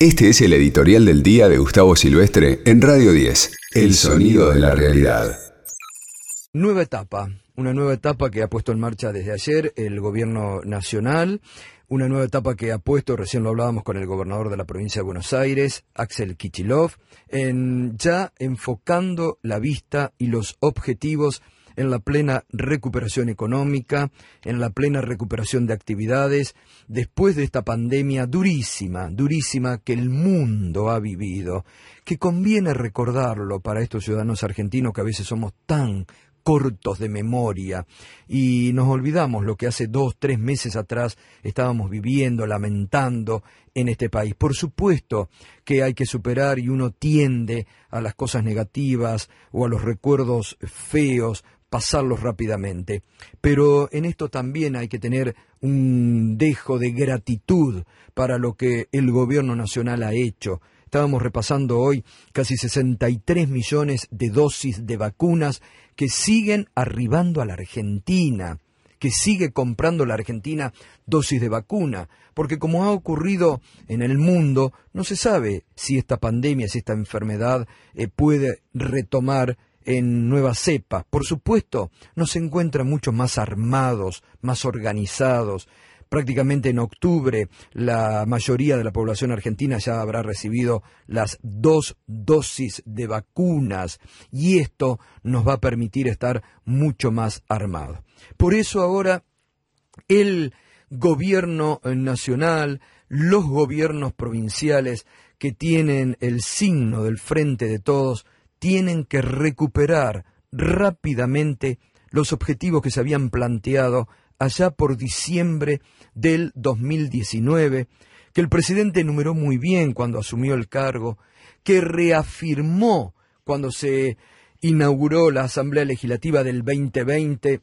Este es el editorial del día de Gustavo Silvestre en Radio 10, El sonido de la realidad. Nueva etapa, una nueva etapa que ha puesto en marcha desde ayer el gobierno nacional, una nueva etapa que ha puesto, recién lo hablábamos con el gobernador de la provincia de Buenos Aires, Axel Kichilov, en ya enfocando la vista y los objetivos en la plena recuperación económica, en la plena recuperación de actividades, después de esta pandemia durísima, durísima que el mundo ha vivido, que conviene recordarlo para estos ciudadanos argentinos que a veces somos tan cortos de memoria y nos olvidamos lo que hace dos, tres meses atrás estábamos viviendo, lamentando en este país. Por supuesto que hay que superar y uno tiende a las cosas negativas o a los recuerdos feos pasarlos rápidamente. Pero en esto también hay que tener un dejo de gratitud para lo que el gobierno nacional ha hecho. Estábamos repasando hoy casi 63 millones de dosis de vacunas que siguen arribando a la Argentina que sigue comprando la Argentina dosis de vacuna, porque como ha ocurrido en el mundo, no se sabe si esta pandemia, si esta enfermedad eh, puede retomar en nueva cepa. Por supuesto, no se encuentran mucho más armados, más organizados. Prácticamente en octubre la mayoría de la población argentina ya habrá recibido las dos dosis de vacunas y esto nos va a permitir estar mucho más armados. Por eso ahora el gobierno nacional, los gobiernos provinciales que tienen el signo del frente de todos, tienen que recuperar rápidamente los objetivos que se habían planteado allá por diciembre del 2019, que el presidente enumeró muy bien cuando asumió el cargo, que reafirmó cuando se inauguró la Asamblea Legislativa del 2020,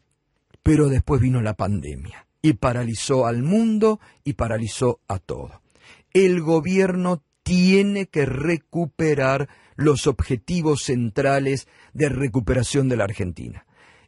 pero después vino la pandemia y paralizó al mundo y paralizó a todo. El gobierno tiene que recuperar los objetivos centrales de recuperación de la Argentina.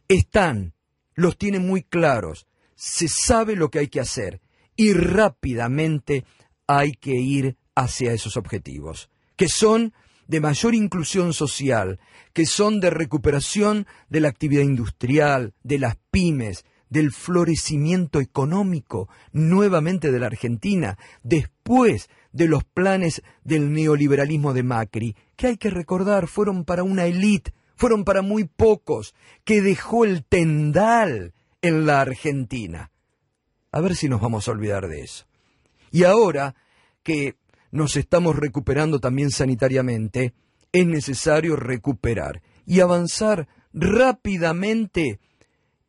Están, los tiene muy claros, se sabe lo que hay que hacer y rápidamente hay que ir hacia esos objetivos, que son de mayor inclusión social, que son de recuperación de la actividad industrial, de las pymes, del florecimiento económico nuevamente de la Argentina, después de los planes del neoliberalismo de Macri, que hay que recordar fueron para una élite, fueron para muy pocos, que dejó el tendal en la Argentina. A ver si nos vamos a olvidar de eso. Y ahora que nos estamos recuperando también sanitariamente, es necesario recuperar y avanzar rápidamente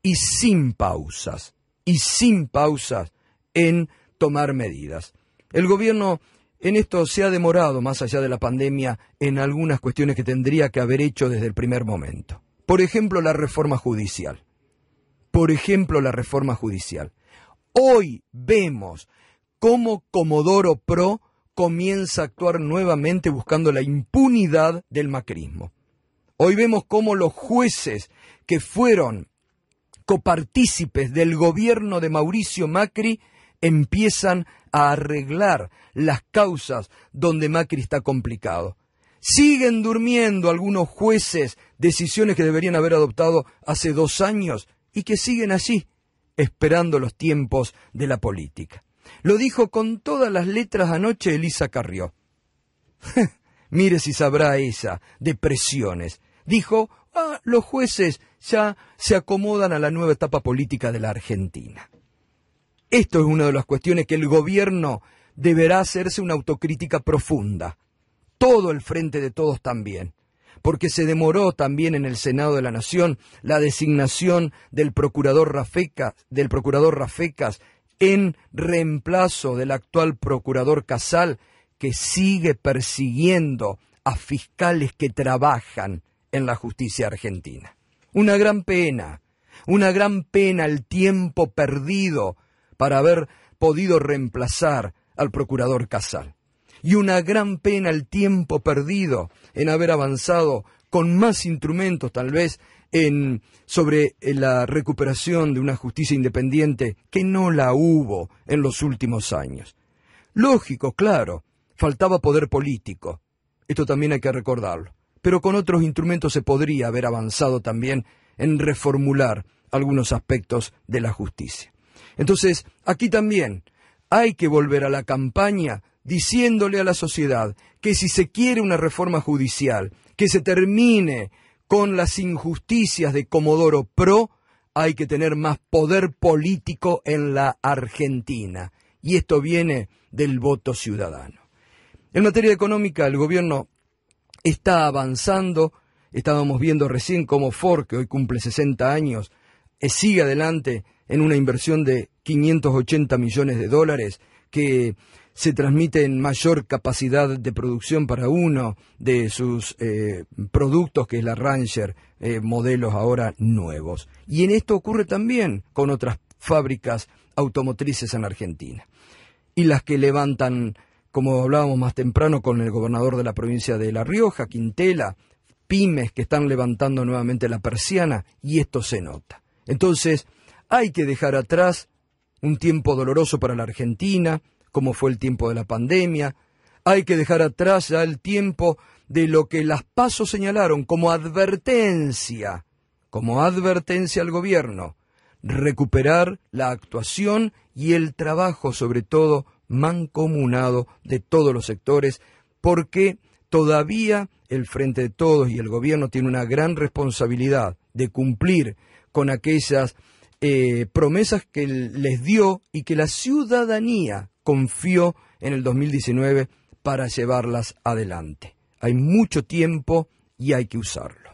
y sin pausas, y sin pausas en tomar medidas. El gobierno en esto se ha demorado, más allá de la pandemia, en algunas cuestiones que tendría que haber hecho desde el primer momento. Por ejemplo, la reforma judicial. Por ejemplo, la reforma judicial. Hoy vemos cómo Comodoro Pro comienza a actuar nuevamente buscando la impunidad del macrismo. Hoy vemos cómo los jueces que fueron copartícipes del gobierno de Mauricio Macri empiezan a arreglar las causas donde Macri está complicado. Siguen durmiendo algunos jueces decisiones que deberían haber adoptado hace dos años y que siguen allí, esperando los tiempos de la política. Lo dijo con todas las letras anoche Elisa Carrió. Mire si sabrá esa de presiones. Dijo, ah, los jueces ya se acomodan a la nueva etapa política de la Argentina. Esto es una de las cuestiones que el gobierno deberá hacerse una autocrítica profunda. Todo el frente de todos también. Porque se demoró también en el Senado de la Nación la designación del procurador Rafecas, del procurador Rafecas en reemplazo del actual procurador Casal, que sigue persiguiendo a fiscales que trabajan en la justicia argentina. Una gran pena, una gran pena el tiempo perdido para haber podido reemplazar al procurador Casal. Y una gran pena el tiempo perdido en haber avanzado con más instrumentos tal vez en sobre eh, la recuperación de una justicia independiente que no la hubo en los últimos años. Lógico, claro, faltaba poder político. Esto también hay que recordarlo. Pero con otros instrumentos se podría haber avanzado también en reformular algunos aspectos de la justicia. Entonces, aquí también hay que volver a la campaña diciéndole a la sociedad que si se quiere una reforma judicial, que se termine con las injusticias de Comodoro Pro, hay que tener más poder político en la Argentina. Y esto viene del voto ciudadano. En materia económica, el gobierno está avanzando. Estábamos viendo recién cómo Ford, que hoy cumple 60 años, eh, sigue adelante en una inversión de 580 millones de dólares que se transmite en mayor capacidad de producción para uno de sus eh, productos, que es la Ranger, eh, modelos ahora nuevos. Y en esto ocurre también con otras fábricas automotrices en Argentina. Y las que levantan, como hablábamos más temprano con el gobernador de la provincia de La Rioja, Quintela, pymes que están levantando nuevamente la persiana, y esto se nota. Entonces, hay que dejar atrás un tiempo doloroso para la Argentina, como fue el tiempo de la pandemia. Hay que dejar atrás ya el tiempo de lo que las pasos señalaron como advertencia, como advertencia al gobierno, recuperar la actuación y el trabajo, sobre todo mancomunado de todos los sectores, porque todavía el Frente de Todos y el gobierno tiene una gran responsabilidad de cumplir con aquellas eh, promesas que les dio y que la ciudadanía confió en el 2019 para llevarlas adelante. Hay mucho tiempo y hay que usarlo.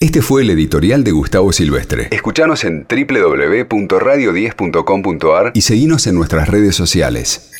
Este fue el editorial de Gustavo Silvestre. Escuchanos en www.radio10.com.ar y seguinos en nuestras redes sociales.